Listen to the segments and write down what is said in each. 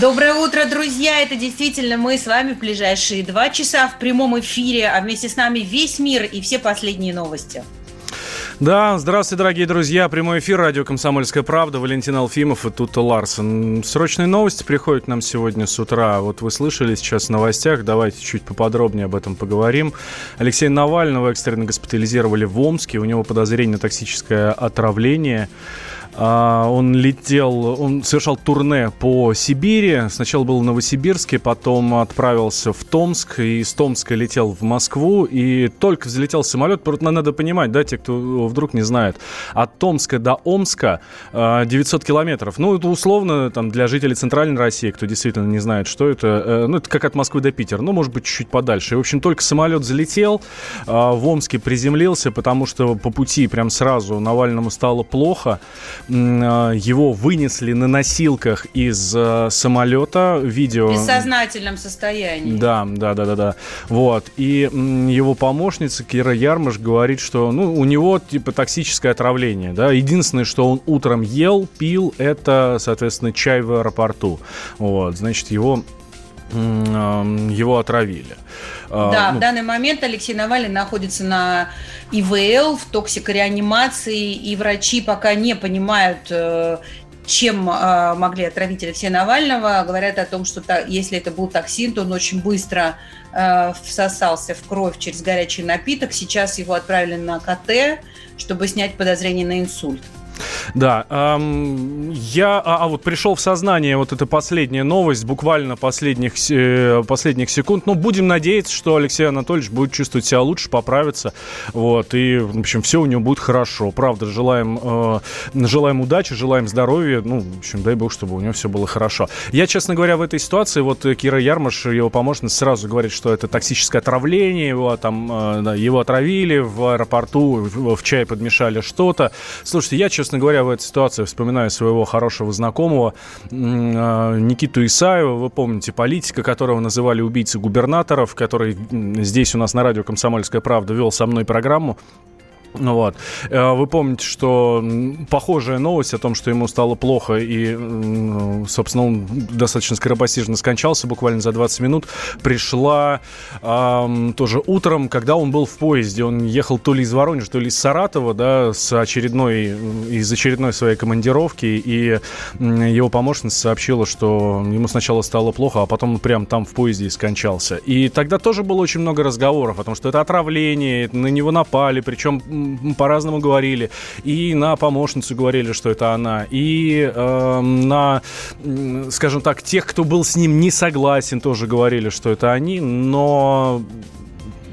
Доброе утро, друзья! Это действительно мы с вами в ближайшие два часа в прямом эфире, а вместе с нами весь мир и все последние новости. Да, здравствуйте, дорогие друзья. Прямой эфир, радио «Комсомольская правда». Валентин Алфимов и Тута Ларсен. Срочные новости приходят нам сегодня с утра. Вот вы слышали сейчас в новостях. Давайте чуть поподробнее об этом поговорим. Алексея Навального экстренно госпитализировали в Омске. У него подозрение на токсическое отравление. А, Он летел, он совершал турне по Сибири. Сначала был в Новосибирске, потом отправился в Томск. И из Томска летел в Москву. И только взлетел самолет. Надо понимать, да, те, кто вдруг не знает. От Томска до Омска а, 900 километров. Ну, это условно там, для жителей Центральной России, кто действительно не знает, что это. э, Ну, это как от Москвы до Питера. Ну, может быть, чуть-чуть подальше. И, в общем, только самолет залетел, а, в Омске приземлился, потому что по пути прям сразу Навальному стало плохо. А, Его вынесли на носилках из э, самолета. Видео... В бессознательном состоянии. Да, да, да, да, да. Вот. И его помощница Кира Ярмаш говорит, что ну, у него типа токсическое отравление. Да? Единственное, что он утром ел, пил, это, соответственно, чай в аэропорту. Вот. Значит, его его отравили. А, Да, ну, в данный момент Алексей Навальный находится на ИВЛ, в токсикореанимации, и врачи пока не понимают, э, чем э, могли отравить Алексея Навального. Говорят о том, что если это был токсин, то он очень быстро э, всосался в кровь через горячий напиток. Сейчас его отправили на КТ, чтобы снять подозрение на инсульт. Да, ам, я, а, а вот пришел в сознание вот эта последняя новость, буквально последних, се- последних секунд. Ну, будем надеяться, что Алексей Анатольевич будет чувствовать себя лучше, поправится, вот, и, в общем, все у него будет хорошо. Правда, желаем, э, желаем удачи, желаем здоровья, ну, в общем, дай бог, чтобы у него все было хорошо. Я, честно говоря, в этой ситуации, вот э, Кира Ярмаш, его помощница, сразу говорит, что это токсическое отравление, его там, э, да, его отравили в аэропорту, в, в чай подмешали что-то. Слушайте, я, честно говоря, в этой ситуации вспоминаю своего хорошего знакомого э, Никиту Исаева, вы помните, политика, которого называли убийцей губернаторов, который здесь у нас на радио «Комсомольская правда» вел со мной программу. Ну вот. Э, Вы помните, что похожая новость о том, что ему стало плохо, и, собственно, он достаточно скоропостижно скончался, буквально за 20 минут, пришла ам, тоже утром, когда он был в поезде. Он ехал то ли из Воронежа, то ли из Саратова, да, с очередной, из очередной своей командировки, и его помощница сообщила, что ему сначала стало плохо, а потом он прям там в поезде и скончался. И тогда тоже было очень много разговоров о том, что это отравление, на него напали, причем по-разному говорили. И на помощницу говорили, что это она, и эм, на, скажем так, тех, кто был с ним не согласен, тоже говорили, что это они, но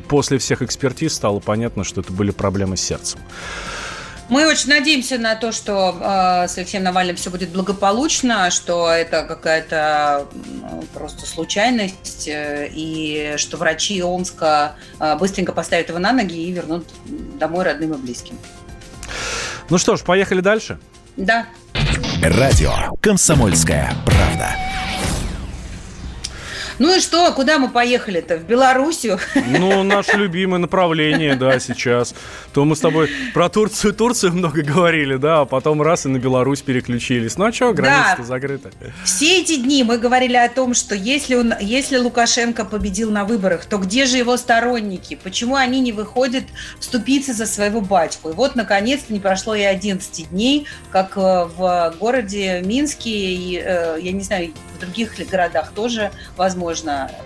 после всех экспертиз стало понятно, что это были проблемы с сердцем. Мы очень надеемся на то, что э, с Алексеем Навальным все будет благополучно, что это какая-то м, просто случайность, э, и что врачи Омска э, быстренько поставят его на ноги и вернут домой родным и близким. Ну что ж, поехали дальше. Да. Радио «Комсомольская правда». Ну и что, куда мы поехали-то? В Белоруссию? Ну, наше любимое направление, да, сейчас. То мы с тобой про Турцию, Турцию много говорили, да, а потом раз и на Беларусь переключились. Ну а что, граница-то Да. закрыта. Все эти дни мы говорили о том, что если, он, если Лукашенко победил на выборах, то где же его сторонники? Почему они не выходят вступиться за своего батьку? И вот, наконец-то, не прошло и 11 дней, как э, в городе Минске, и, э, я не знаю, в других городах тоже, возможно,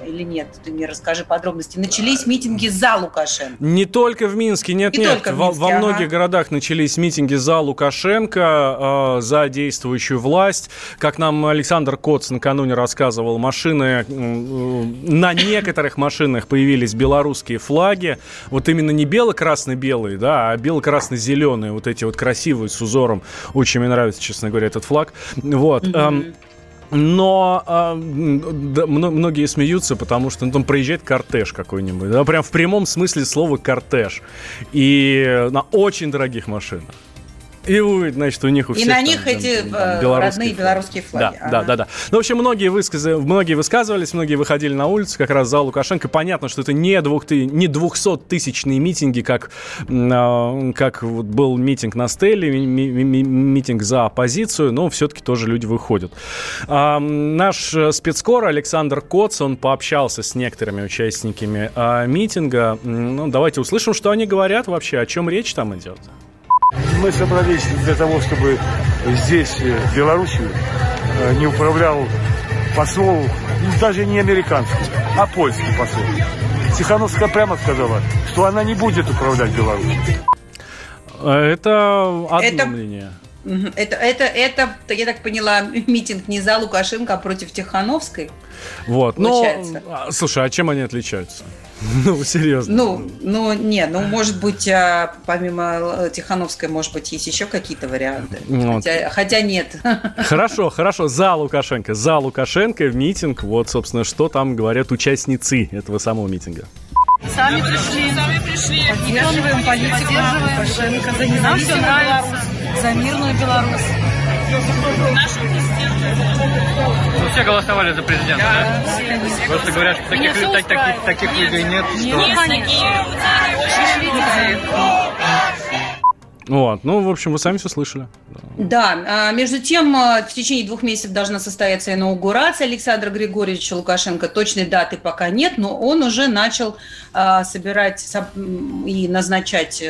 или нет, ты мне расскажи подробности. Начались митинги за Лукашенко. Не только в Минске, нет, Не нет. только в во, Минске, во ага. многих городах начались митинги за Лукашенко, э, за действующую власть. Как нам Александр Коц накануне рассказывал, машины, э, на некоторых машинах появились белорусские флаги. Вот именно не бело-красно-белые, да, а бело-красно-зеленые, вот эти вот красивые с узором. Очень мне нравится, честно говоря, этот флаг. Вот. эм, Но э, да, многие смеются, потому что ну, там проезжает кортеж какой-нибудь. Да, прям в прямом смысле слова кортеж. И на очень дорогих машинах. И вы, значит, у них у всех... И на них там, эти там, э, белорусские родные белорусские флаги. Да, ага. да, да, да. Ну, в общем, многие, высказ... многие высказывались, многие выходили на улицу как раз за Лукашенко. Понятно, что это не, двух... не 200-тысячные митинги, как, а, как вот был митинг на Стелле, митинг за оппозицию, но все-таки тоже люди выходят. А, наш спецкор Александр Коц, он пообщался с некоторыми участниками а, митинга. Ну, давайте услышим, что они говорят вообще, о чем речь там идет. Мы собрались для того, чтобы здесь, э, в Беларуси, э, не управлял посол, даже не американский, а польский посол. Тихановская прямо сказала, что она не будет управлять Беларусью. Это одно это... мнение. Это, это, это, я так поняла, митинг не за Лукашенко, а против Тихановской. Вот, ну, слушай, а чем они отличаются? Ну, серьезно. Ну, ну, не, ну, может быть, а, помимо Тихановской, может быть, есть еще какие-то варианты. Вот. Хотя, хотя нет. Хорошо, хорошо, за Лукашенко. За Лукашенко в митинг. Вот, собственно, что там говорят участницы этого самого митинга. Сами пришли. Сами пришли. Поддерживаем политику Лукашенко за независимую Беларусь, за мирную Беларусь. Ну, все голосовали за президента, да? да? Просто говорят, что таких, так, таких, таких людей нет. Нет, что... нет такие. Вот, ну, в общем, вы сами все слышали. Да, а, между тем, а, в течение двух месяцев должна состояться инаугурация Александра Григорьевича Лукашенко. Точной даты пока нет, но он уже начал а, собирать и назначать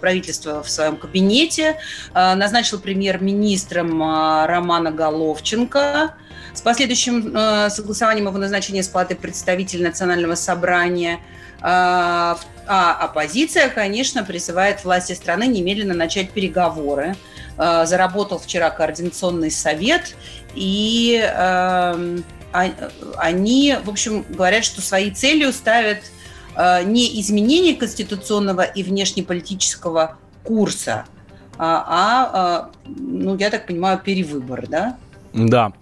правительство в своем кабинете. Назначил премьер-министром Романа Головченко с последующим согласованием его назначения с палатой представителей Национального собрания – а, а оппозиция, конечно, призывает власти страны немедленно начать переговоры. А, заработал вчера координационный совет, и эм, а, они, в общем, говорят, что своей целью ставят не изменение конституционного и внешнеполитического курса, а, ну, я так понимаю, перевыбор, да? Да.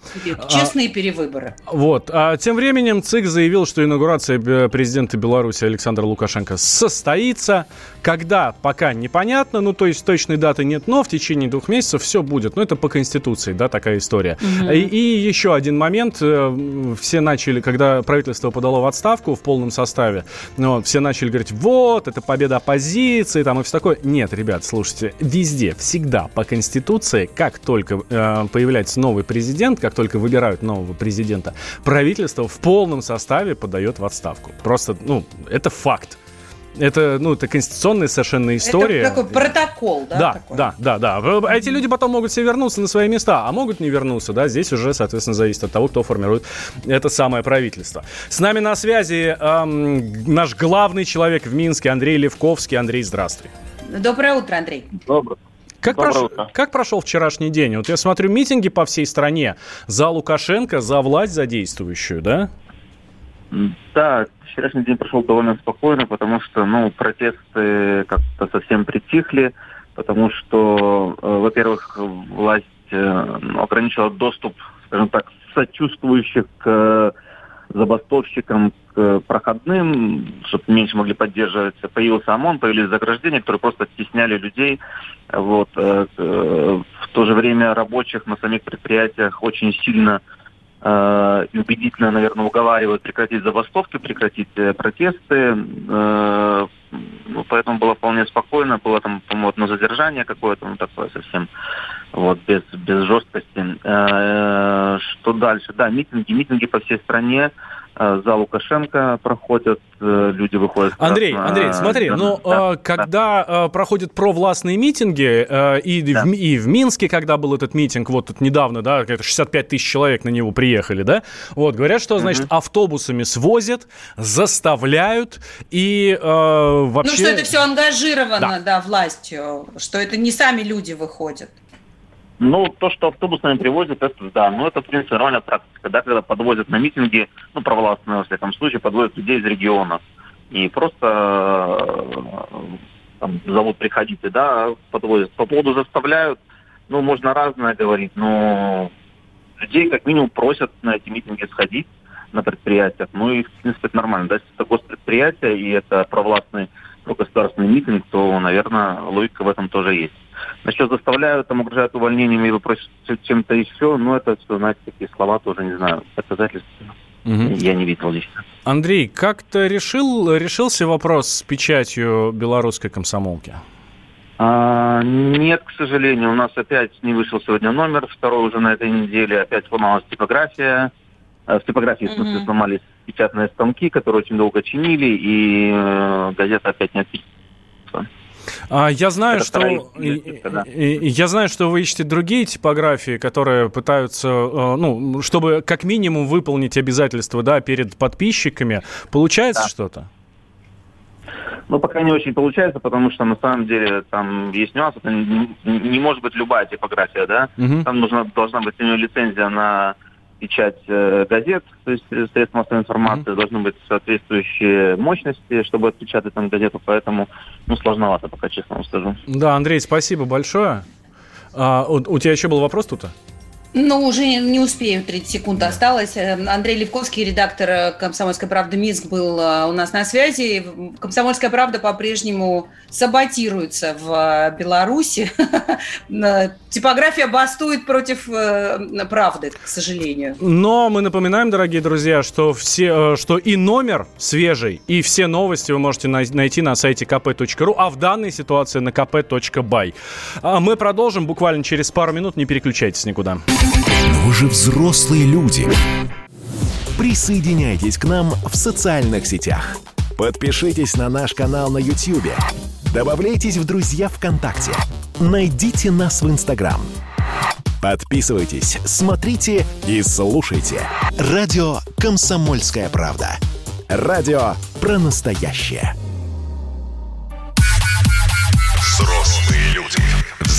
Честные а, перевыборы. Вот. А тем временем ЦИК заявил, что инаугурация президента Беларуси Александра Лукашенко состоится. Когда, пока непонятно, ну, то есть точной даты нет, но в течение двух месяцев все будет. Ну, это по Конституции, да, такая история. Угу. И, и еще один момент. Э, все начали, когда правительство подало в отставку в полном составе, ну, все начали говорить, вот, это победа оппозиции, там, и все такое. Нет, ребят, слушайте, везде, всегда по Конституции, как только э, появляется новый президент, президент, как только выбирают нового президента, правительство в полном составе подает в отставку. Просто, ну, это факт. Это, ну, это конституционная совершенно история. Это такой протокол, да? Да, такой? да, да, да. А эти люди потом могут все вернуться на свои места, а могут не вернуться, да. Здесь уже, соответственно, зависит от того, кто формирует это самое правительство. С нами на связи эм, наш главный человек в Минске Андрей Левковский. Андрей, здравствуй. Доброе утро, Андрей. Доброе. Как, прош... как прошел вчерашний день? Вот я смотрю митинги по всей стране за Лукашенко, за власть за действующую, да? Да, вчерашний день прошел довольно спокойно, потому что, ну, протесты как-то совсем притихли, потому что, э, во-первых, власть э, ограничила доступ, скажем так, сочувствующих к забастовщикам, к проходным, чтобы меньше могли поддерживать. Появился ОМОН, появились заграждения, которые просто стесняли людей. Вот. Э, э, в то же время рабочих на самих предприятиях очень сильно э, и убедительно, наверное, уговаривают прекратить забастовки, прекратить протесты. Ну, поэтому было вполне спокойно. Было там, по-моему, одно задержание какое-то, ну, такое совсем, вот, без, без жесткости. Что дальше? Да, митинги, митинги по всей стране. Э, за Лукашенко проходят, э, люди выходят. Андрей, на... Андрей, смотри, да, ну да, когда да. проходят провластные митинги и, да. в, и в Минске, когда был этот митинг, вот тут недавно, да, 65 тысяч человек на него приехали, да, вот говорят, что значит угу. автобусами свозят, заставляют и э, вообще. Ну что это все ангажировано, да. да, властью, что это не сами люди выходят. Ну, то, что автобусами привозят, это да. Но это, в принципе, нормальная практика. Да, когда подвозят на митинги, ну, провластные, во всяком случае, подвозят людей из регионов. И просто э, там, зовут приходите, да, подвозят. По поводу заставляют, ну, можно разное говорить, но людей как минимум просят на эти митинги сходить на предприятиях. Ну и, в принципе, это нормально. Да? Если это госпредприятие и это провластный государственный митинг, то, наверное, логика в этом тоже есть. Насчет заставляют, там угрожают увольнением или просят чем-то еще, ну это, что, знаете, такие слова тоже, не знаю, доказательств угу. я не видел лично. Андрей, как то решил, решился вопрос с печатью белорусской комсомолки? А, нет, к сожалению, у нас опять не вышел сегодня номер, второй уже на этой неделе, опять сломалась типография. Э, в типографии, в смысле, сломались печатные станки, которые очень долго чинили, и э, газета опять не отпечатана. А, я знаю, что да. я знаю, что вы ищете другие типографии, которые пытаются, э, ну, чтобы как минимум выполнить обязательства, да, перед подписчиками. Получается да. что-то? Ну, пока не очень получается, потому что на самом деле там есть нюанс. Это не, не может быть любая типография, да. Угу. Там нужна, должна быть у нее лицензия на печать э, газет, то есть э, средств массовой информации, mm-hmm. должны быть соответствующие мощности, чтобы отпечатать там газету, поэтому ну, сложновато, пока честно вам скажу. Да, Андрей, спасибо большое. А, у, у тебя еще был вопрос тут? Ну, уже не успеем, 30 секунд осталось. Э, Андрей Левковский, редактор э, «Комсомольской правды» Минск, был э, у нас на связи. «Комсомольская правда» по-прежнему саботируется в Беларуси. Типография бастует против правды, к сожалению. Но мы напоминаем, дорогие друзья, что, все, что и номер свежий, и все новости вы можете найти на сайте kp.ru, а в данной ситуации на kp.by. А мы продолжим буквально через пару минут, не переключайтесь никуда. Но вы же взрослые люди. Присоединяйтесь к нам в социальных сетях. Подпишитесь на наш канал на YouTube. Добавляйтесь в друзья ВКонтакте. Найдите нас в Инстаграм. Подписывайтесь, смотрите и слушайте. Радио «Комсомольская правда». Радио про настоящее.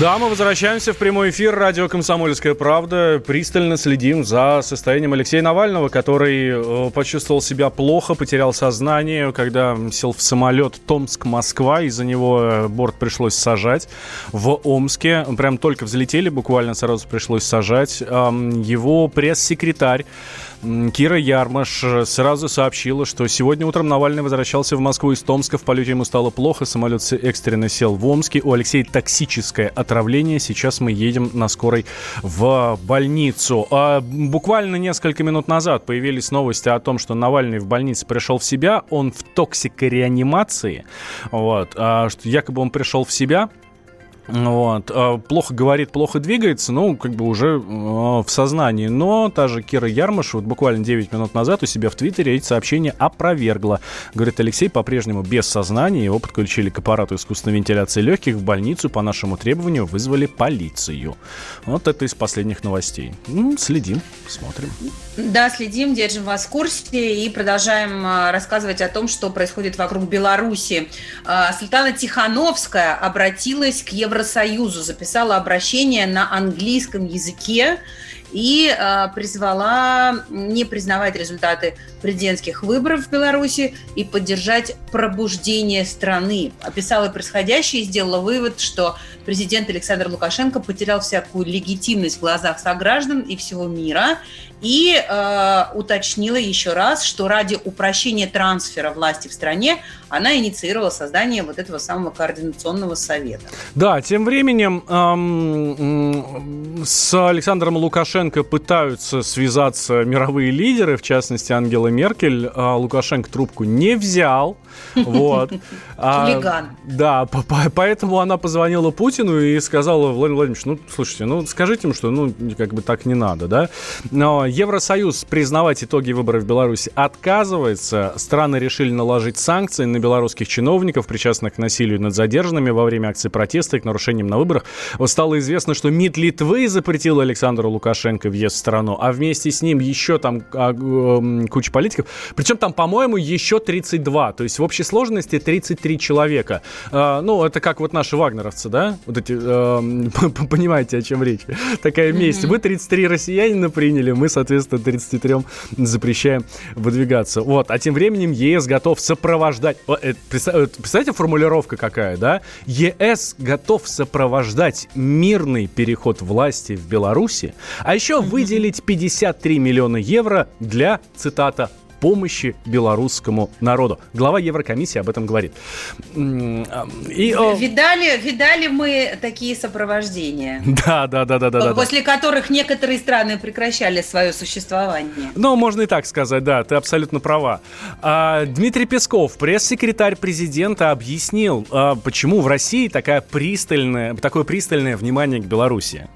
Да, мы возвращаемся в прямой эфир радио «Комсомольская правда». Пристально следим за состоянием Алексея Навального, который э, почувствовал себя плохо, потерял сознание, когда сел в самолет Томск-Москва. Из-за него э, борт пришлось сажать в Омске. Прям только взлетели, буквально сразу пришлось сажать. Его пресс-секретарь Кира Ярмаш э, сразу сообщила, что сегодня утром Навальный возвращался в Москву из Томска. В полете ему стало плохо. Самолет экстренно сел в Омске. У Алексея токсическое отравление. Сейчас мы едем на скорой в больницу. А буквально несколько минут назад появились новости о том, что Навальный в больнице пришел в себя. Он в токсикореанимации. Вот. А, что якобы он пришел в себя. Вот. А, плохо говорит, плохо двигается, ну, как бы уже в сознании. Но та же Кира Ярмаш вот буквально 9 минут назад у себя в Твиттере эти сообщения опровергла. Говорит, Алексей по-прежнему без сознания, его подключили к аппарату искусственной вентиляции легких, в больницу по нашему требованию вызвали полицию. Вот это из последних новостей. Ну, следим, смотрим. Да, следим, держим вас в курсе и продолжаем а, рассказывать о том, что происходит вокруг Беларуси. А, Светлана Тихановская обратилась к Евросоюзу, записала обращение на английском языке и э, призвала не признавать результаты президентских выборов в Беларуси и поддержать пробуждение страны. Описала происходящее и сделала вывод, что президент Александр Лукашенко потерял всякую легитимность в глазах сограждан и всего мира и э, уточнила еще раз, что ради упрощения трансфера власти в стране она инициировала создание вот этого самого координационного совета. Да, тем временем эм, с Александром Лукашенко пытаются связаться мировые лидеры, в частности Ангела Меркель. А Лукашенко трубку не взял. Вот. А, Да, поэтому она позвонила Путину и сказала, Владимир Владимирович, ну, слушайте, ну, скажите ему, что, ну, как бы так не надо, да? Но Евросоюз признавать итоги выборов в Беларуси отказывается. Страны решили наложить санкции на белорусских чиновников, причастных к насилию над задержанными во время акции протеста и к нарушениям на выборах. Вот стало известно, что МИД Литвы запретил Александру Лукашенко въезд в страну, а вместе с ним еще там а, э, куча политиков. Причем там, по-моему, еще 32. То есть в общей сложности 33 человека. Э, ну, это как вот наши вагнеровцы, да? Вот эти, э, понимаете, о чем речь. Такая месть. Вы 33 россиянина приняли, мы, соответственно, 33 запрещаем выдвигаться. Вот. А тем временем ЕС готов сопровождать... Э, представляете, формулировка какая, да? ЕС готов сопровождать мирный переход власти в Беларуси, а еще выделить 53 миллиона евро для, цитата, помощи белорусскому народу. Глава Еврокомиссии об этом говорит. И, видали, видали мы такие сопровождения. Да, да, да, да, да. После да. которых некоторые страны прекращали свое существование. Ну, можно и так сказать, да, ты абсолютно права. А, Дмитрий Песков, пресс-секретарь президента, объяснил, а, почему в России такая пристальная, такое пристальное внимание к Беларуси.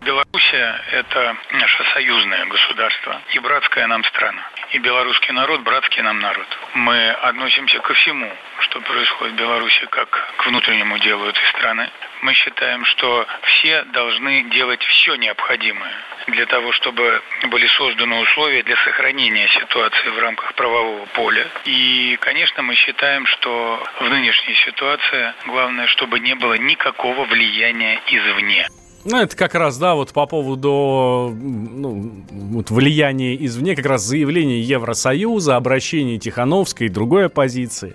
Белоруссия – это наше союзное государство и братская нам страна. И белорусский народ – братский нам народ. Мы относимся ко всему, что происходит в Беларуси, как к внутреннему делу этой страны. Мы считаем, что все должны делать все необходимое для того, чтобы были созданы условия для сохранения ситуации в рамках правового поля. И, конечно, мы считаем, что в нынешней ситуации главное, чтобы не было никакого влияния извне. Ну, это как раз, да, вот по поводу ну, вот влияния извне, как раз заявление Евросоюза, обращение Тихановской и другой оппозиции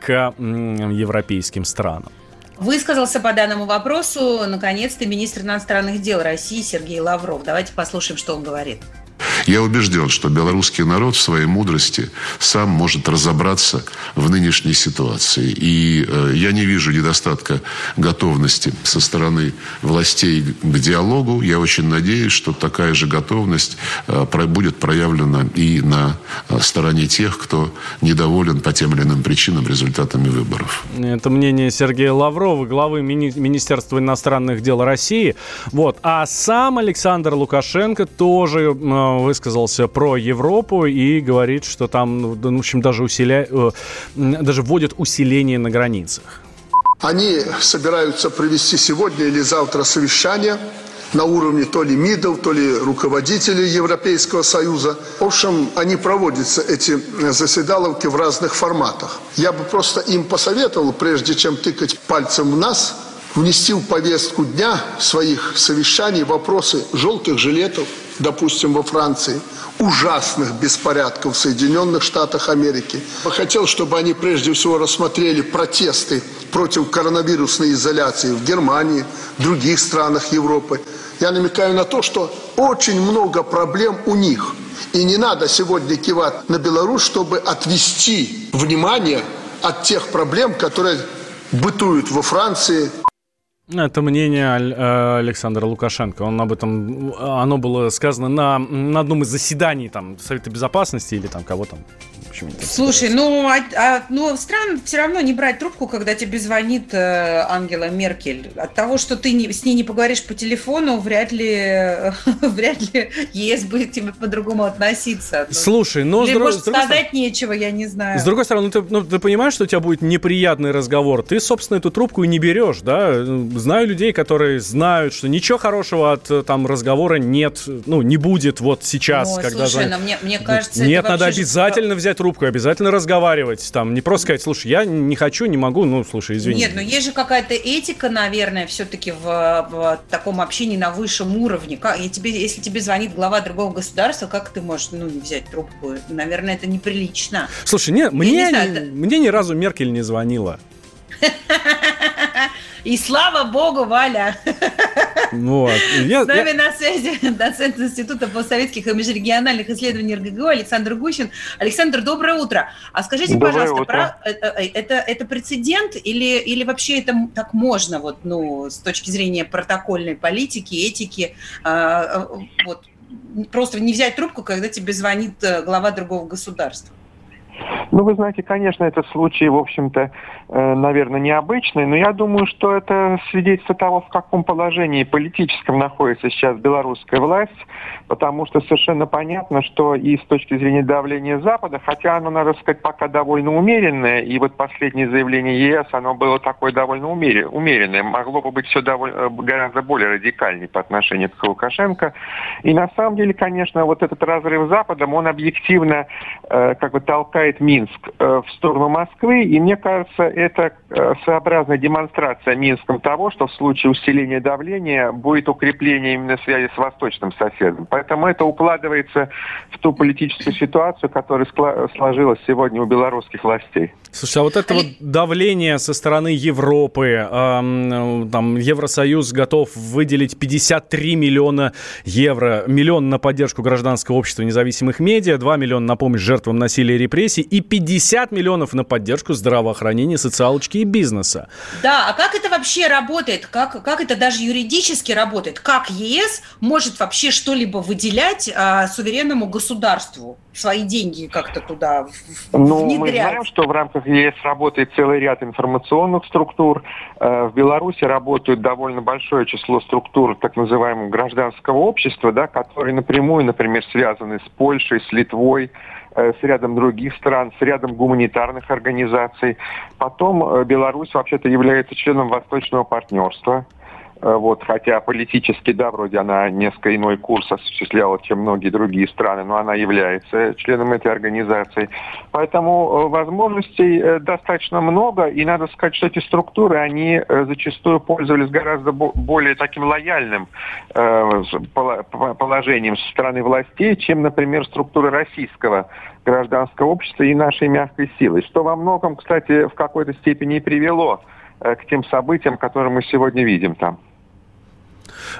к европейским странам. Высказался по данному вопросу, наконец-то, министр иностранных дел России Сергей Лавров. Давайте послушаем, что он говорит. Я убежден, что белорусский народ в своей мудрости сам может разобраться в нынешней ситуации. И э, я не вижу недостатка готовности со стороны властей к диалогу. Я очень надеюсь, что такая же готовность э, будет проявлена и на э, стороне тех, кто недоволен по тем или иным причинам результатами выборов. Это мнение Сергея Лаврова, главы мини- Министерства иностранных дел России. Вот. А сам Александр Лукашенко тоже э, высказался про Европу и говорит, что там, ну, в общем, даже, усиля... Э, даже вводят усиление на границах. Они собираются провести сегодня или завтра совещание на уровне то ли МИДов, то ли руководителей Европейского Союза. В общем, они проводятся, эти заседаловки, в разных форматах. Я бы просто им посоветовал, прежде чем тыкать пальцем в нас, внести в повестку дня своих совещаний вопросы желтых жилетов, допустим, во Франции, ужасных беспорядков в Соединенных Штатах Америки. Я хотел, чтобы они прежде всего рассмотрели протесты против коронавирусной изоляции в Германии, в других странах Европы. Я намекаю на то, что очень много проблем у них. И не надо сегодня кивать на Беларусь, чтобы отвести внимание от тех проблем, которые бытуют во Франции, это мнение э, Александра Лукашенко. Он об этом, оно было сказано на, на одном из заседаний там, Совета Безопасности или там кого там почему Слушай, ну, а, а, ну, странно все равно не брать трубку, когда тебе звонит э, Ангела Меркель. От того, что ты не, с ней не поговоришь по телефону, вряд ли, вряд ли ЕС будет к тебе по-другому относиться. Слушай, но... Или, может, сказать стороны, нечего, я не знаю. С другой стороны, ну ты, ну, ты понимаешь, что у тебя будет неприятный разговор. Ты, собственно, эту трубку и не берешь, да? Знаю людей, которые знают, что ничего хорошего от э, там разговора нет, ну, не будет вот сейчас, Ой, когда... Слушай, но мне, мне кажется... Нет, надо обязательно взять трубку, обязательно разговаривать. Там, не просто сказать, слушай, я не хочу, не могу, ну, слушай, извини. Нет, но есть же какая-то этика, наверное, все-таки в, в таком общении на высшем уровне. Как, и тебе, если тебе звонит глава другого государства, как ты можешь, ну, не взять трубку? Наверное, это неприлично. Слушай, не, мне, не знаю, это... мне ни разу Меркель не звонила. И слава богу, Валя. Вот. Я, С нами я... на связи доцент Института постсоветских и межрегиональных исследований РГГУ Александр Гущин. Александр, доброе утро. А скажите, доброе пожалуйста, про... Э, э, это, это прецедент или, или вообще это так можно, вот, ну, с точки зрения протокольной политики, этики, э, вот, просто не взять трубку, когда тебе звонит глава другого государства? Ну, вы знаете, конечно, этот случай, в общем-то, э, наверное, необычный, но я думаю, что это свидетельство того, в каком положении политическом находится сейчас белорусская власть, потому что совершенно понятно, что и с точки зрения давления Запада, хотя оно, надо сказать, пока довольно умеренное, и вот последнее заявление ЕС, оно было такое довольно умеренное, могло бы быть все довольно, э, гораздо более радикальнее по отношению к Лукашенко. И на самом деле, конечно, вот этот разрыв с Западом, он объективно э, как бы толкает Минск э, в сторону Москвы, и мне кажется, это э, своеобразная демонстрация Минском того, что в случае усиления давления будет укрепление именно связи с восточным соседом. Поэтому это укладывается в ту политическую ситуацию, которая сложилась сегодня у белорусских властей. Слушай, а вот это вот давление со стороны Европы, э, там Евросоюз готов выделить 53 миллиона евро, миллион на поддержку гражданского общества независимых медиа, 2 миллиона на помощь жертвам насилия и репрессий и 50 миллионов на поддержку здравоохранения, социалочки и бизнеса. Да, а как это вообще работает? Как, как это даже юридически работает? Как ЕС может вообще что-либо выделять а, суверенному государству? Свои деньги как-то туда ну, внедрять? Мы знаем, что в рамках ЕС работает целый ряд информационных структур. Э, в Беларуси работают довольно большое число структур так называемого гражданского общества, да, которые напрямую, например, связаны с Польшей, с Литвой, с рядом других стран, с рядом гуманитарных организаций. Потом э, Беларусь вообще-то является членом Восточного партнерства – Э, вот, хотя политически, да, вроде она несколько иной курс осуществляла, чем многие другие страны, но она является членом этой организации. Поэтому э, возможностей э, достаточно много, и надо сказать, что эти структуры, они зачастую пользовались гораздо более таким лояльным положением со стороны властей, чем, например, структуры российского гражданского общества и нашей мягкой силы. Что во многом, кстати, в какой-то степени и привело к тем событиям, которые мы сегодня видим там.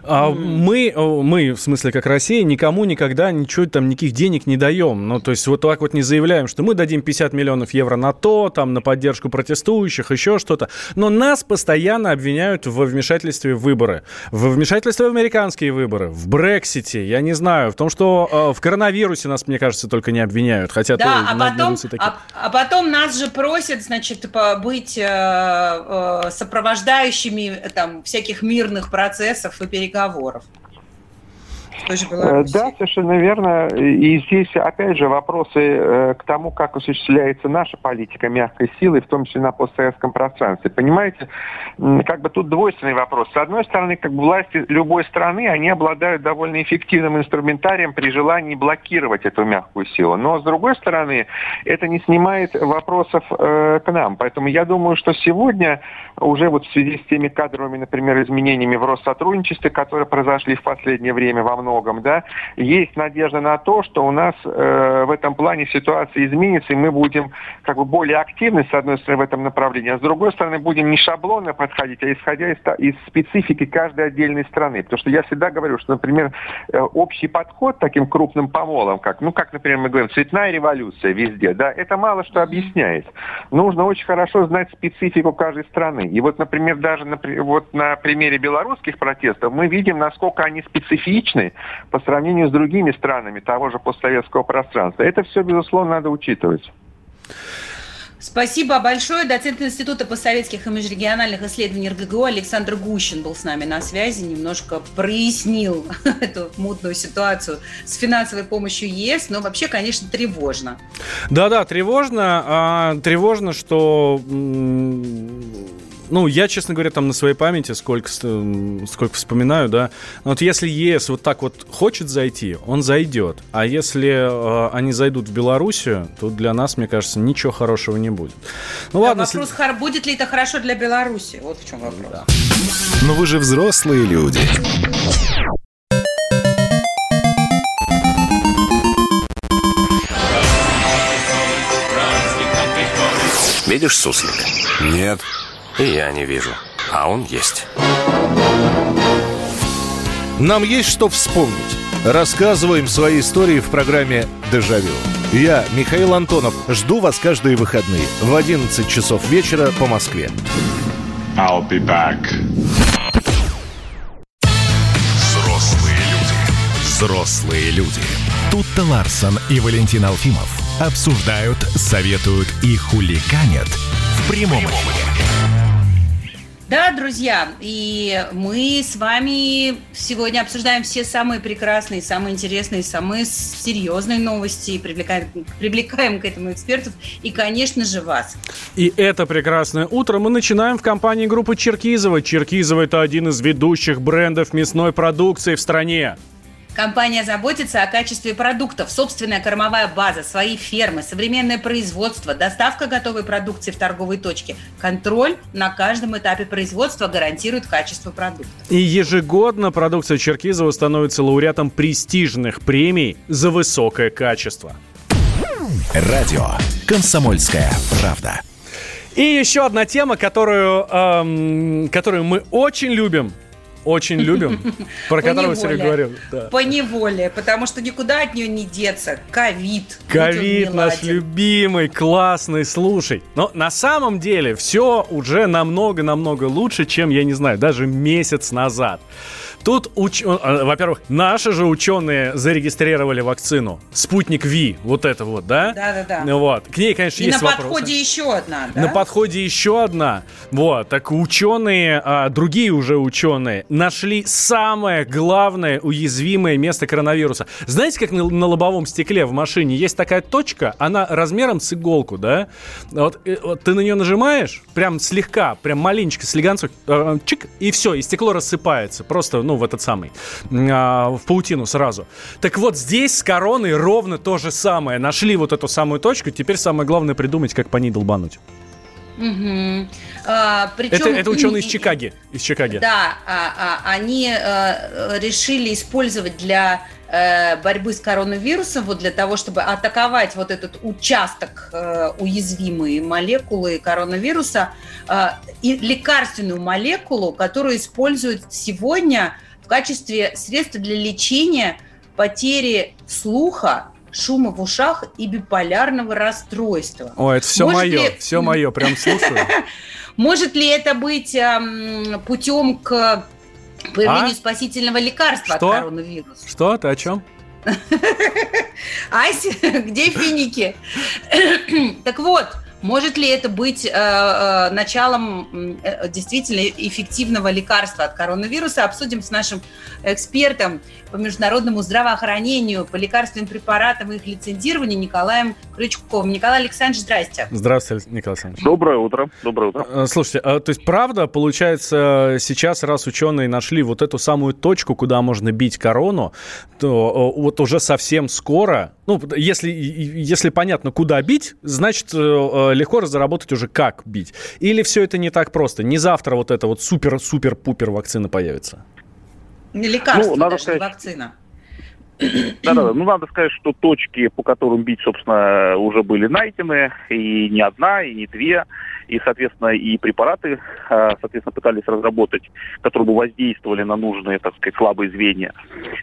А мы, мы, в смысле, как Россия, никому никогда ничего там, никаких денег не даем. Ну, то есть вот так вот не заявляем, что мы дадим 50 миллионов евро на то, там, на поддержку протестующих, еще что-то. Но нас постоянно обвиняют в вмешательстве в выборы. В вмешательстве в американские выборы, в Брексите, я не знаю, в том, что э, в коронавирусе нас, мне кажется, только не обвиняют. Хотя да, а потом, а, а потом нас же просят, значит, быть э, э, сопровождающими там всяких мирных процессов и переговоров. Э, да, совершенно верно. И здесь, опять же, вопросы э, к тому, как осуществляется наша политика мягкой силы, в том числе на постсоветском пространстве. Понимаете, как бы тут двойственный вопрос. С одной стороны, как бы власти любой страны, они обладают довольно эффективным инструментарием при желании блокировать эту мягкую силу. Но, с другой стороны, это не снимает вопросов э, к нам. Поэтому я думаю, что сегодня уже вот в связи с теми кадровыми, например, изменениями в Россотрудничестве, которые произошли в последнее время во многом, да, есть надежда на то, что у нас э, в этом плане ситуация изменится, и мы будем как бы более активны, с одной стороны, в этом направлении, а с другой стороны, будем не шаблонно подходить, а исходя из, из специфики каждой отдельной страны. Потому что я всегда говорю, что, например, э, общий подход таким крупным помолом, как, ну, как, например, мы говорим, цветная революция везде, да, это мало что объясняет. Нужно очень хорошо знать специфику каждой страны. И вот, например, даже на, вот на примере белорусских протестов мы видим, насколько они специфичны по сравнению с другими странами того же постсоветского пространства. Это все, безусловно, надо учитывать. Спасибо большое. Доцент Института постсоветских и межрегиональных исследований РГГУ Александр Гущин был с нами на связи, немножко прояснил эту мутную ситуацию с финансовой помощью ЕС, но вообще, конечно, тревожно. Да-да, тревожно. А, тревожно, что ну, я, честно говоря, там на своей памяти сколько, сколько вспоминаю, да. Но вот если ЕС вот так вот хочет зайти, он зайдет. А если э, они зайдут в Белоруссию, то для нас, мне кажется, ничего хорошего не будет. Ну да, ладно. Вопрос, если... будет ли это хорошо для Беларуси? Вот в чем вопрос. Да. Но вы же взрослые люди. Видишь суслика? Нет. И я не вижу. А он есть. Нам есть что вспомнить. Рассказываем свои истории в программе «Дежавю». Я, Михаил Антонов, жду вас каждые выходные в 11 часов вечера по Москве. I'll be back. Взрослые люди. Взрослые люди. Тут-то Ларсон и Валентин Алфимов Обсуждают, советуют и хулиганят в прямом эфире. Да, друзья, и мы с вами сегодня обсуждаем все самые прекрасные, самые интересные, самые серьезные новости, и привлекаем, привлекаем к этому экспертов и, конечно же, вас. И это прекрасное утро мы начинаем в компании группы Черкизова. Черкизова – это один из ведущих брендов мясной продукции в стране. Компания заботится о качестве продуктов, собственная кормовая база, свои фермы, современное производство, доставка готовой продукции в торговые точки. Контроль на каждом этапе производства гарантирует качество продукта. И ежегодно продукция Черкизова становится лауреатом престижных премий за высокое качество. Радио «Комсомольская правда». И еще одна тема, которую, эм, которую мы очень любим очень любим, про которого сегодня говорил. Да. По неволе, потому что никуда от нее не деться. Ковид. Ковид наш любимый, классный, слушай. Но на самом деле все уже намного-намного лучше, чем, я не знаю, даже месяц назад. Тут, уч... Э, во-первых, наши же ученые зарегистрировали вакцину. Спутник Ви, вот это вот, да? Да-да-да. Вот. К ней, конечно, И есть на вопросы. подходе еще одна, да? На подходе еще одна. Вот. Так ученые, а, другие уже ученые, нашли самое главное уязвимое место коронавируса. Знаете, как на, на лобовом стекле в машине есть такая точка, она размером с иголку, да? Вот, и, вот ты на нее нажимаешь, прям слегка, прям маленечко, слегонцок, э, чик, и все, и стекло рассыпается. Просто, ну, в этот самый, а, в паутину сразу. Так вот, здесь с короной ровно то же самое. Нашли вот эту самую точку, теперь самое главное придумать, как по ней долбануть. Угу. А, причем, это, это ученые из Чикаги. Из Чикаги. Да, а, а, они а, решили использовать для э, борьбы с коронавирусом, вот для того, чтобы атаковать вот этот участок э, уязвимой молекулы коронавируса, э, и лекарственную молекулу, которую используют сегодня в качестве средства для лечения потери слуха, шума в ушах и биполярного расстройства. О, это все Может мое, ли... все мое, прям слушаю. Может ли это быть эм, путем к появлению а? спасительного лекарства Что? от коронавируса? Что? Ты о чем? Ася, где финики? так вот, может ли это быть э, э, началом э, действительно эффективного лекарства от коронавируса? Обсудим с нашим экспертом по международному здравоохранению, по лекарственным препаратам и их лицензированию Николаем Крючковым. Николай Александрович, здрасте. Здравствуйте, Николай Александрович. Доброе утро. Доброе утро. Э, слушайте, а, то есть правда, получается, сейчас, раз ученые нашли вот эту самую точку, куда можно бить корону, то вот уже совсем скоро, ну, если, если понятно, куда бить, значит, легко разработать уже как бить. Или все это не так просто? Не завтра вот эта вот супер-супер-пупер вакцина появится? Лекарство, ну, надо даже, сказать... вакцина. Да-да, ну надо сказать, что точки, по которым бить, собственно, уже были найдены, и не одна, и не две, и, соответственно, и препараты, а, соответственно, пытались разработать, которые бы воздействовали на нужные, так сказать, слабые звенья.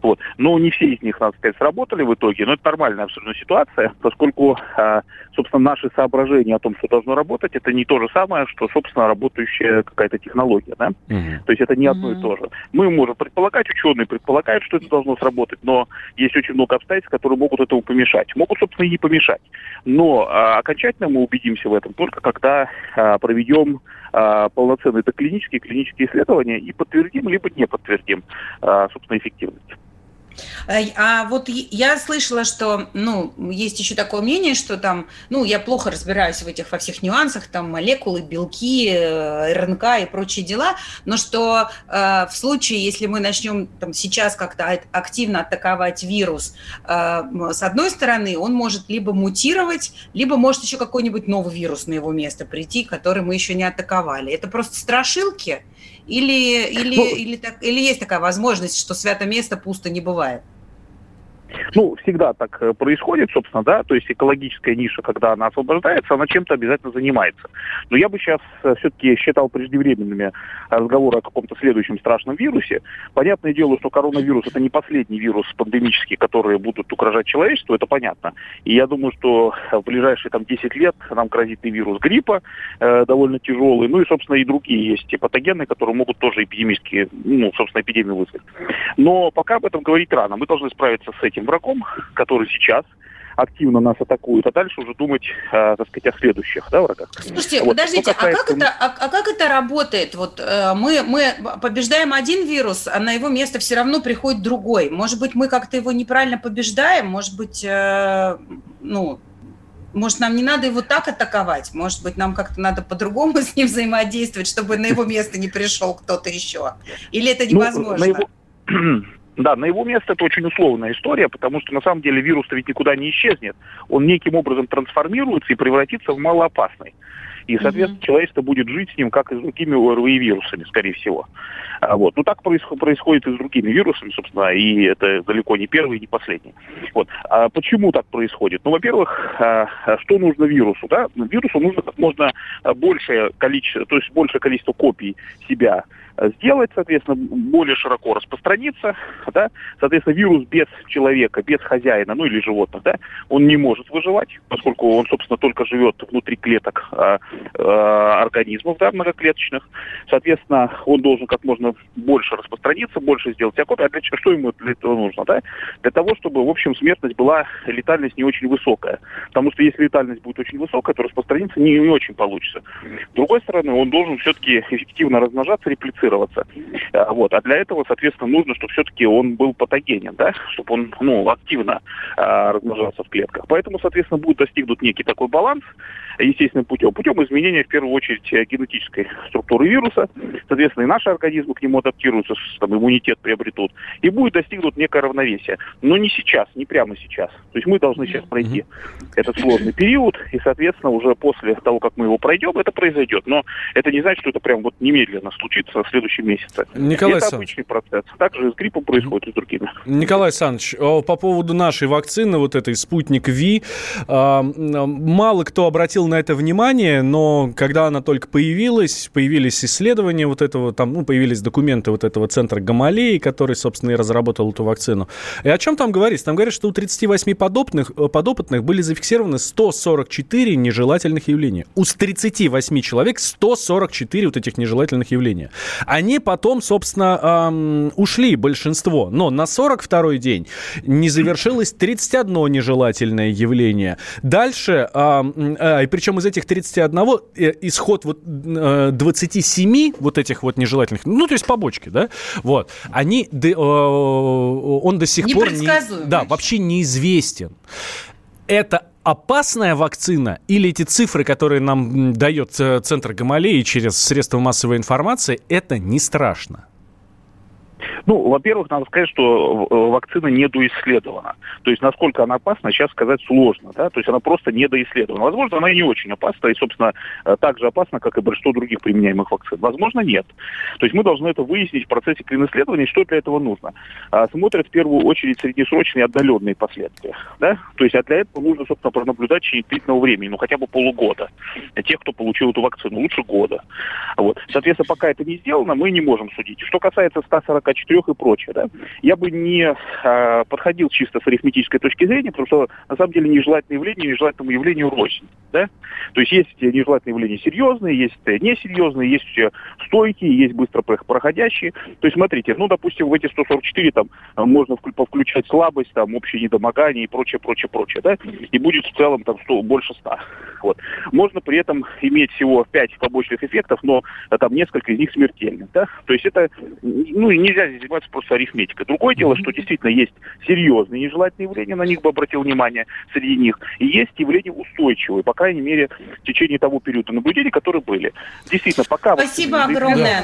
Вот. Но не все из них, надо сказать, сработали в итоге, но это нормальная абсолютно ситуация, поскольку, а, собственно, наши соображения о том, что должно работать, это не то же самое, что, собственно, работающая какая-то технология, да? Угу. То есть это не одно и то же. Мы можем предполагать, ученые предполагают, что это должно сработать, но есть очень много обстоятельств, которые могут этому помешать. Могут, собственно, и не помешать. Но а, окончательно мы убедимся в этом только когда а, проведем а, полноценные доклинические клинические исследования и подтвердим либо не подтвердим, а, собственно, эффективность. А вот я слышала, что, ну, есть еще такое мнение, что там, ну, я плохо разбираюсь в этих во всех нюансах, там молекулы, белки, э, РНК и прочие дела, но что э, в случае, если мы начнем там сейчас как-то активно атаковать вирус, э, с одной стороны, он может либо мутировать, либо может еще какой-нибудь новый вирус на его место прийти, который мы еще не атаковали. Это просто страшилки? Или, или, ну, или, так, или есть такая возможность, что свято место пусто не бывает? Ну, всегда так э, происходит, собственно, да, то есть экологическая ниша, когда она освобождается, она чем-то обязательно занимается. Но я бы сейчас э, все-таки считал преждевременными разговоры о каком-то следующем страшном вирусе. Понятное дело, что коронавирус это не последний вирус пандемический, которые будут угрожать человечеству, это понятно. И я думаю, что в ближайшие там 10 лет нам грозит и вирус гриппа, э, довольно тяжелый, ну и, собственно, и другие есть патогены, которые могут тоже эпидемические, ну, собственно, эпидемию вызвать. Но пока об этом говорить рано. Мы должны справиться с этим врагом, который сейчас активно нас атакуют, а дальше уже думать, э, так сказать, о следующих да, врагах. Слушайте, вот. подождите, касается... а, как это, а, а как это работает? Вот э, мы, мы побеждаем один вирус, а на его место все равно приходит другой. Может быть, мы как-то его неправильно побеждаем? Может быть, э, ну, может, нам не надо его так атаковать? Может быть, нам как-то надо по-другому с ним взаимодействовать, чтобы на его место не пришел кто-то еще? Или это невозможно? Ну, на его... Да, на его место это очень условная история, потому что на самом деле вирус вирус-то ведь никуда не исчезнет. Он неким образом трансформируется и превратится в малоопасный. И, соответственно, mm-hmm. человечество будет жить с ним, как и с другими ОРВИ-вирусами, скорее всего. А, вот. Ну, так происходит и с другими вирусами, собственно, и это далеко не первый и не последний. Вот. А почему так происходит? Ну, во-первых, а, что нужно вирусу? Да? Вирусу нужно как можно большее количество, то есть большее количество копий себя сделать, соответственно, более широко распространиться, да, соответственно, вирус без человека, без хозяина, ну или животных, да, он не может выживать, поскольку он, собственно, только живет внутри клеток а, а, организмов, да, многоклеточных, соответственно, он должен как можно больше распространиться, больше сделать копий, а для что ему для этого нужно, да, для того, чтобы, в общем, смертность была, летальность не очень высокая, потому что если летальность будет очень высокая, то распространиться не, не очень получится. С другой стороны, он должен все-таки эффективно размножаться, реплицироваться, инфицироваться. А, вот. А для этого, соответственно, нужно, чтобы все-таки он был патогенен, да, чтобы он ну, активно а, размножался в клетках. Поэтому, соответственно, будет достигнут некий такой баланс естественным путем. Путем изменения, в первую очередь, генетической структуры вируса. Соответственно, и наши организмы к нему адаптируются, там, иммунитет приобретут. И будет достигнут некое равновесие. Но не сейчас, не прямо сейчас. То есть мы должны сейчас пройти этот сложный период, и, соответственно, уже после того, как мы его пройдем, это произойдет. Но это не значит, что это прям вот немедленно случится в следующем месяце. Николай это обычный процесс. Так же с гриппом происходит и с другими. Николай Александрович, по поводу нашей вакцины, вот этой «Спутник Ви», а, мало кто обратил на это внимание, но когда она только появилась, появились исследования вот этого, там, ну, появились документы вот этого центра Гамалеи, который, собственно, и разработал эту вакцину. И о чем там говорится? Там говорят, что у 38 подопытных, э, подопытных были зафиксированы 144 нежелательных явления. У 38 человек 144 вот этих нежелательных явления. Они потом, собственно, эм, ушли, большинство. Но на 42-й день не завершилось 31 нежелательное явление. Дальше, э, э, причем из этих 31 э, исход вот э, 27 вот этих вот нежелательных, ну, то есть побочки, да, вот, они, э, он до сих пор не, да, вообще неизвестен. Это опасная вакцина или эти цифры, которые нам дает Центр Гамалеи через средства массовой информации, это не страшно? Ну, во-первых, надо сказать, что э, вакцина недоисследована. То есть, насколько она опасна, сейчас сказать сложно. Да? То есть, она просто недоисследована. Возможно, она и не очень опасна, и, собственно, э, так же опасна, как и большинство других применяемых вакцин. Возможно, нет. То есть, мы должны это выяснить в процессе клинисследования, что для этого нужно. А, смотрят в первую очередь среднесрочные и отдаленные последствия. Да? То есть, а для этого нужно, собственно, пронаблюдать течение длительного времени, ну, хотя бы полугода. Тех, кто получил эту вакцину, лучше года. Вот. Соответственно, пока это не сделано, мы не можем судить. Что касается 144 трех и прочее. Да? Я бы не а, подходил чисто с арифметической точки зрения, потому что на самом деле нежелательное явление нежелательному явлению рознь. Да? То есть есть нежелательные явления серьезные, есть несерьезные, есть стойкие, есть быстро проходящие. То есть смотрите, ну, допустим, в эти 144 там можно включать слабость, там, общее недомогание и прочее, прочее, прочее, да, и будет в целом там 100, больше 100. Вот. Можно при этом иметь всего 5 побочных эффектов, но там несколько из них смертельных, да. То есть это, ну, нельзя здесь заниматься просто арифметикой. Другое дело, что действительно есть серьезные нежелательные явления, на них бы обратил внимание среди них, и есть явления устойчивые, по крайней мере, в течение того периода наблюдений, которые были. Действительно, пока... Спасибо огромное.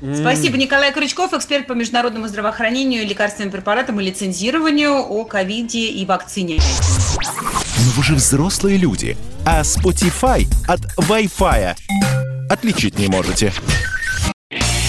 Да. Спасибо. Николай Крючков, эксперт по международному здравоохранению, лекарственным препаратам и лицензированию о ковиде и вакцине. Но вы же взрослые люди, а Spotify от Wi-Fi отличить не можете.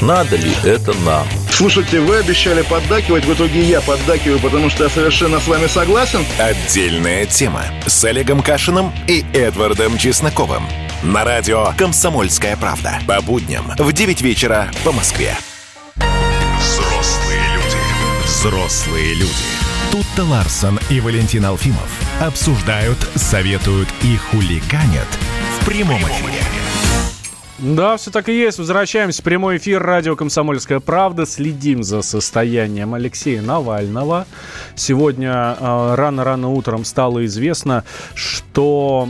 Надо ли это нам? Слушайте, вы обещали поддакивать, в итоге я поддакиваю, потому что я совершенно с вами согласен. Отдельная тема с Олегом Кашиным и Эдвардом Чесноковым. На радио «Комсомольская правда». По будням в 9 вечера по Москве. Взрослые люди. Взрослые люди. Тут-то Ларсон и Валентин Алфимов обсуждают, советуют и хулиганят в прямом эфире. Да, все так и есть. Возвращаемся прямой эфир радио «Комсомольская правда». Следим за состоянием Алексея Навального. Сегодня э, рано-рано утром стало известно, что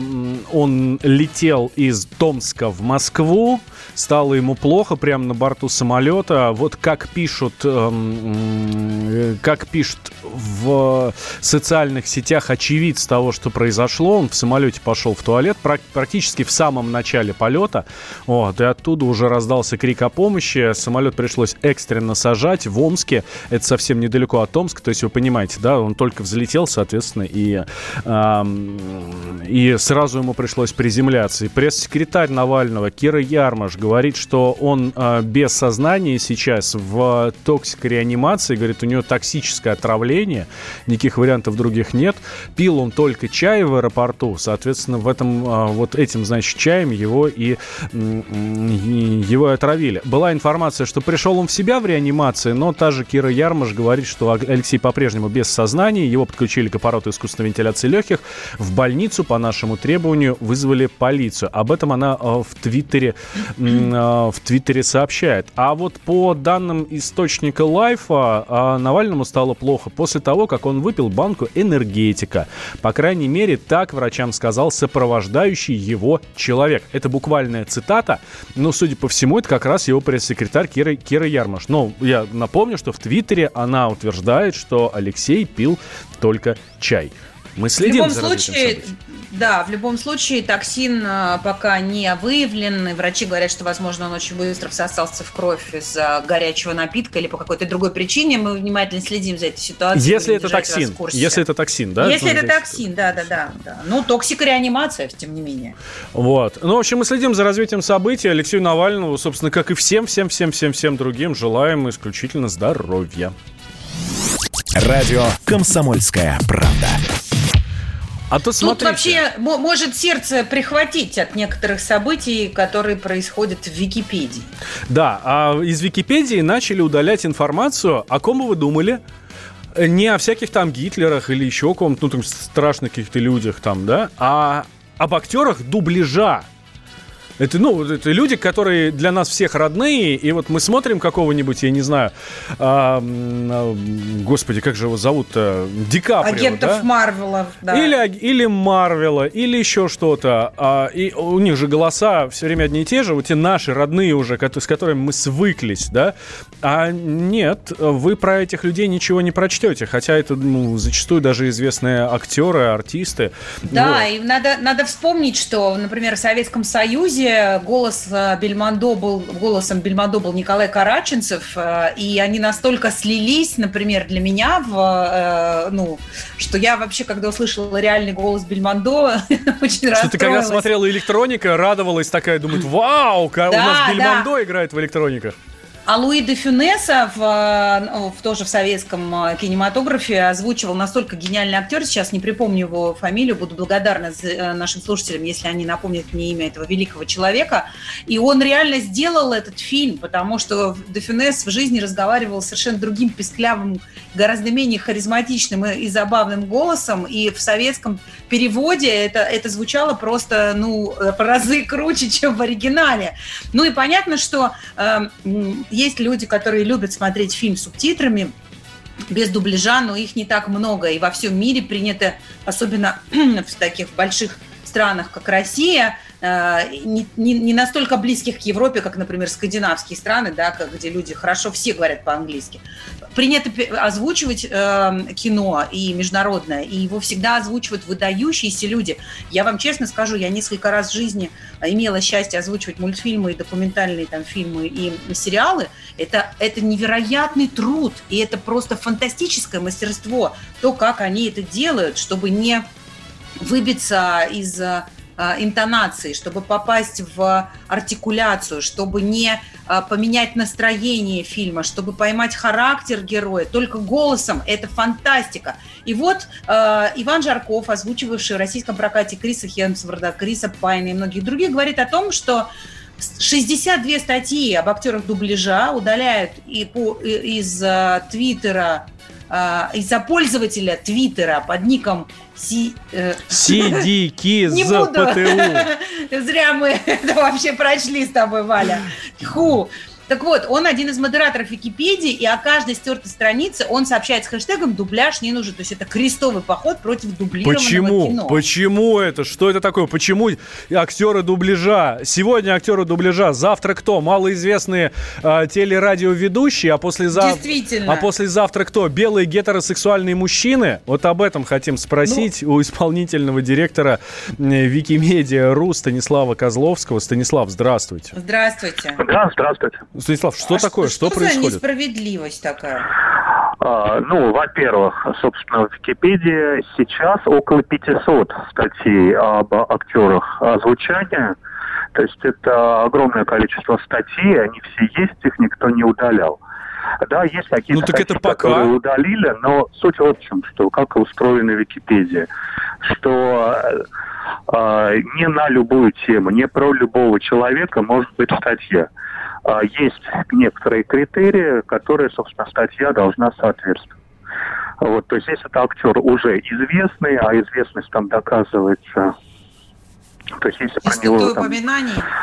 он летел из Томска в Москву. Стало ему плохо прямо на борту самолета. Вот как пишут, э, как пишут в социальных сетях очевидец того, что произошло. Он в самолете пошел в туалет практически в самом начале полета. Вот, и оттуда уже раздался крик о помощи. Самолет пришлось экстренно сажать в Омске. Это совсем недалеко от Омска. То есть вы понимаете, да, он только взлетел, соответственно, и, э, и сразу ему пришлось приземляться. И пресс-секретарь Навального Кира Ярмаш говорит, что он э, без сознания сейчас в токсикореанимации. Говорит, у него токсическое отравление. Никаких вариантов других нет. Пил он только чай в аэропорту. Соответственно, в этом, э, вот этим, значит, чаем его и его отравили. Была информация, что пришел он в себя в реанимации, но та же Кира Ярмаш говорит, что Алексей по-прежнему без сознания, его подключили к аппарату искусственной вентиляции легких. В больницу по нашему требованию вызвали полицию. Об этом она э, в Твиттере, в Твиттере сообщает. А вот по данным источника Лайфа, э, Навальному стало плохо после того, как он выпил банку энергетика. По крайней мере, так врачам сказал сопровождающий его человек. Это буквальная цитата. Но, судя по всему, это как раз его пресс-секретарь Кира, Кира Ярмаш. Но я напомню, что в Твиттере она утверждает, что Алексей пил только чай. Мы следим в любом за случае, да, в любом случае токсин а, пока не выявлен. И врачи говорят, что, возможно, он очень быстро всосался в кровь из-за горячего напитка или по какой-то другой причине. Мы внимательно следим за этой ситуацией. Если это токсин, если это токсин, да? Если это токсин, да, да, да, да. Ну, токсикореанимация, тем не менее. Вот. Ну, в общем, мы следим за развитием событий. Алексею Навальному, собственно, как и всем, всем, всем, всем, всем другим, желаем исключительно здоровья. Радио «Комсомольская правда». А смотрите. Тут вообще может сердце прихватить от некоторых событий, которые происходят в Википедии. Да, а из Википедии начали удалять информацию, о ком вы думали? Не о всяких там Гитлерах или еще ком-то, ну там страшных каких-то людях там, да, а об актерах дубляжа. Это, ну, это люди, которые для нас всех родные, и вот мы смотрим какого-нибудь, я не знаю, а, господи, как же его зовут-то? Ди Каприо, Агентов да? Марвела, да. Или, или Марвела, или еще что-то. А, и у них же голоса все время одни и те же, вот те наши родные уже, с которыми мы свыклись, да? А нет, вы про этих людей ничего не прочтете, хотя это ну, зачастую даже известные актеры, артисты. Да, вот. и надо, надо вспомнить, что, например, в Советском Союзе Союзе голос э, Бельмондо был, голосом Бельмондо был Николай Караченцев, э, и они настолько слились, например, для меня, в, э, ну, что я вообще, когда услышала реальный голос Бельмондо, очень. Что ты когда смотрела «Электроника», радовалась такая, думает, вау, да, у нас Бельмондо да. играет в «Электроника». А Луи де Фюнеса в, ну, в, тоже в советском э, кинематографе озвучивал настолько гениальный актер, сейчас не припомню его фамилию, буду благодарна э, нашим слушателям, если они напомнят мне имя этого великого человека. И он реально сделал этот фильм, потому что де Фюнес в жизни разговаривал совершенно другим песклявым, гораздо менее харизматичным и забавным голосом, и в советском переводе это, это звучало просто, ну, в разы круче, чем в оригинале. Ну и понятно, что э, есть люди, которые любят смотреть фильм с субтитрами, без дубляжа, но их не так много. И во всем мире принято, особенно в таких больших странах, как Россия, Э, не, не, не настолько близких к Европе, как, например, скандинавские страны, да, где люди хорошо все говорят по-английски. Принято озвучивать э, кино и международное, и его всегда озвучивают выдающиеся люди. Я вам честно скажу, я несколько раз в жизни имела счастье озвучивать мультфильмы, документальные там фильмы и сериалы. Это, это невероятный труд, и это просто фантастическое мастерство, то, как они это делают, чтобы не выбиться из а, интонации, чтобы попасть в артикуляцию, чтобы не а, поменять настроение фильма, чтобы поймать характер героя только голосом. Это фантастика. И вот э, Иван Жарков, озвучивавший в российском прокате Криса Хемсворда, Криса Пайна и многих других, говорит о том, что 62 статьи об актерах дубляжа удаляют и по, из Твиттера э, из-за пользователя Твиттера под ником Си, э, буду. ПТУ. Зря мы это вообще прочли с тобой, Валя. Ху. Так вот, он один из модераторов Википедии, и о каждой стертой странице он сообщает с хэштегом «дубляж не нужен». То есть это крестовый поход против дублированного Почему? кино. Почему это? Что это такое? Почему актеры дубляжа? Сегодня актеры дубляжа, завтра кто? Малоизвестные э, телерадиоведущие, а послезавтра... Действительно. А послезавтра кто? Белые гетеросексуальные мужчины? Вот об этом хотим спросить ну... у исполнительного директора Викимедиа.ру Станислава Козловского. Станислав, здравствуйте. Здравствуйте. Да, здравствуйте. Станислав, что а такое? Что, что происходит? за несправедливость такая? А, ну, во-первых, собственно, в Википедии сейчас около 500 статей об актерах озвучания. То есть это огромное количество статей, они все есть, их никто не удалял. Да, есть какие-то ну, так статьи, это пока... которые удалили, но суть в чем, что как устроена Википедия, что э, не на любую тему, не про любого человека может быть статья. А, есть некоторые критерии, которые, собственно, статья должна соответствовать. Вот, то есть если это актер уже известный, а известность там доказывается то есть если про него там,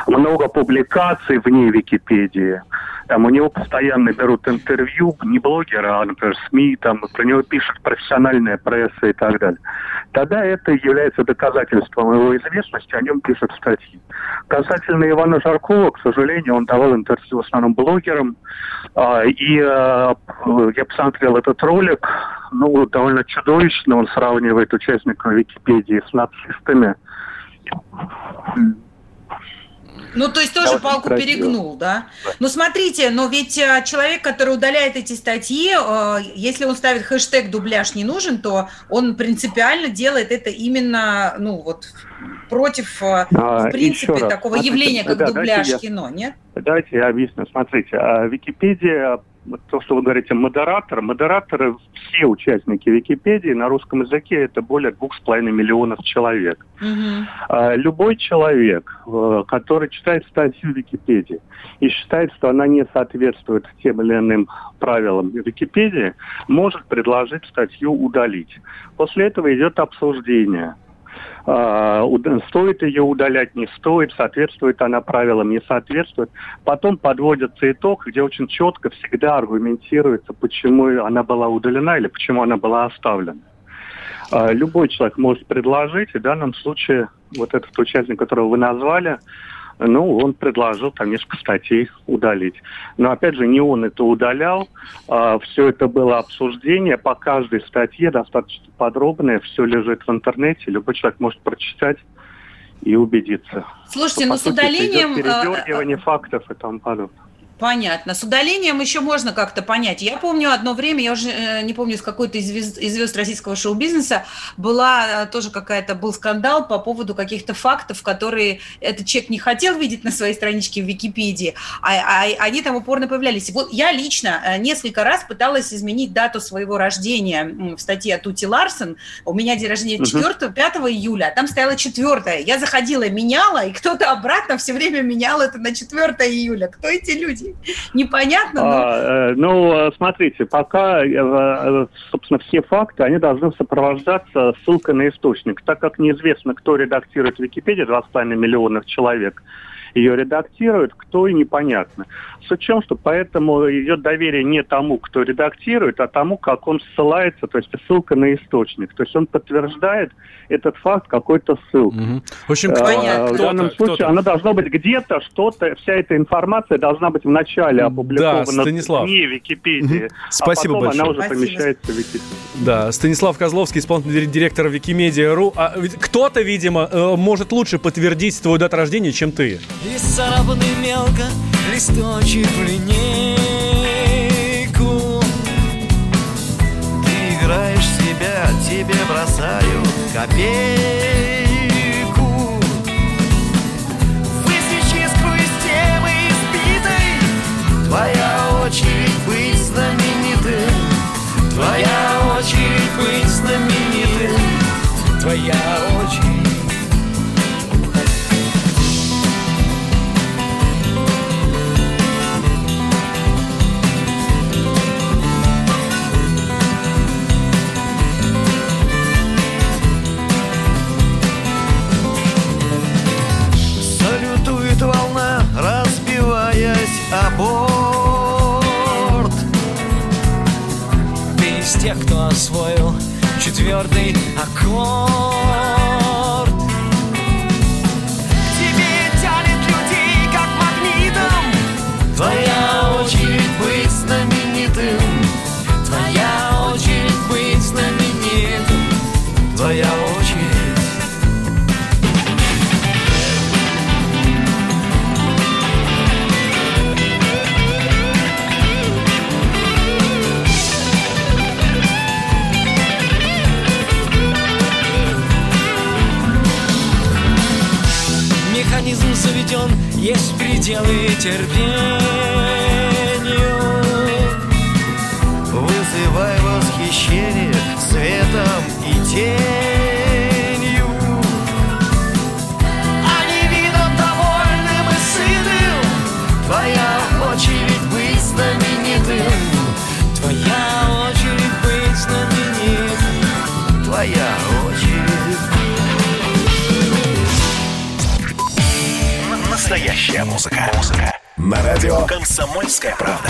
много публикаций вне Википедии, там у него постоянно берут интервью, не блогера, а, например, СМИ, там про него пишет профессиональная пресса и так далее. Тогда это является доказательством его известности, о нем пишут статьи. Касательно Ивана Жаркова, к сожалению, он давал интервью в основном блогерам, а, и а, я посмотрел этот ролик, ну, довольно чудовищно, он сравнивает участников Википедии с нацистами. Ну, то есть тоже палку перегнул, да? да? Ну, смотрите, но ведь э, человек, который удаляет эти статьи, э, если он ставит хэштег «дубляж не нужен», то он принципиально делает это именно, ну, вот, против, э, а, в принципе, такого явления, как да, дубляж я, кино, нет? Давайте я объясню. Смотрите, а Википедия то, что вы говорите, модератор. Модераторы, все участники Википедии на русском языке, это более двух с половиной миллионов человек. Mm-hmm. Любой человек, э, который читает статью Википедии и считает, что она не соответствует тем или иным правилам Википедии, может предложить статью удалить. После этого идет обсуждение – стоит ее удалять, не стоит, соответствует она правилам, не соответствует. Потом подводится итог, где очень четко всегда аргументируется, почему она была удалена или почему она была оставлена. А, любой человек может предложить, и в данном случае вот этот участник, которого вы назвали, ну, он предложил там несколько статей удалить. Но, опять же, не он это удалял. А, все это было обсуждение по каждой статье, достаточно подробное. Все лежит в интернете. Любой человек может прочитать и убедиться. Слушайте, но ну, с удалением... А, передергивание а, фактов и тому подобное. Понятно. С удалением еще можно как-то понять. Я помню одно время, я уже э, не помню, с какой-то из звезд, из звезд российского шоу-бизнеса была э, тоже какая-то, был скандал по поводу каких-то фактов, которые этот человек не хотел видеть на своей страничке в Википедии, а, а они там упорно появлялись. И вот я лично э, несколько раз пыталась изменить дату своего рождения в статье от Ути Ларсон. У меня день рождения 4 5 июля, а там стояло 4 Я заходила, меняла, и кто-то обратно все время менял это на 4 июля. Кто эти люди? непонятно. Но... А, э, ну, смотрите, пока, э, э, собственно, все факты, они должны сопровождаться ссылкой на источник. Так как неизвестно, кто редактирует Википедию, 2,5 миллионов человек, ее редактирует, кто и непонятно. Суть в чем, что поэтому идет доверие не тому, кто редактирует, а тому, как он ссылается, то есть ссылка на источник. То есть он подтверждает этот факт какой-то ссылкой. Угу. В общем, понятно. В данном случае она должна быть где-то, что-то, вся эта информация должна быть вначале опубликована да, Станислав. не в Википедии, угу. Спасибо а потом большое. она уже Спасибо. помещается в Википедии. Да, Станислав Козловский, исполнительный директор Викимедиа.ру. А кто-то, видимо, э, может лучше подтвердить твою дату рождения, чем ты. И мелко листочек в линейку. Ты играешь в себя, тебе бросаю копейку. Высечи сквозь темы избитой. Твоя очередь быть знаменитым Твоя очередь быть знаменитым Твоя очередь твердый окон. пределы терпению. Вызывай восхищение светом и тенью. Настоящая музыка. Музыка. На радио «Комсомольская правда».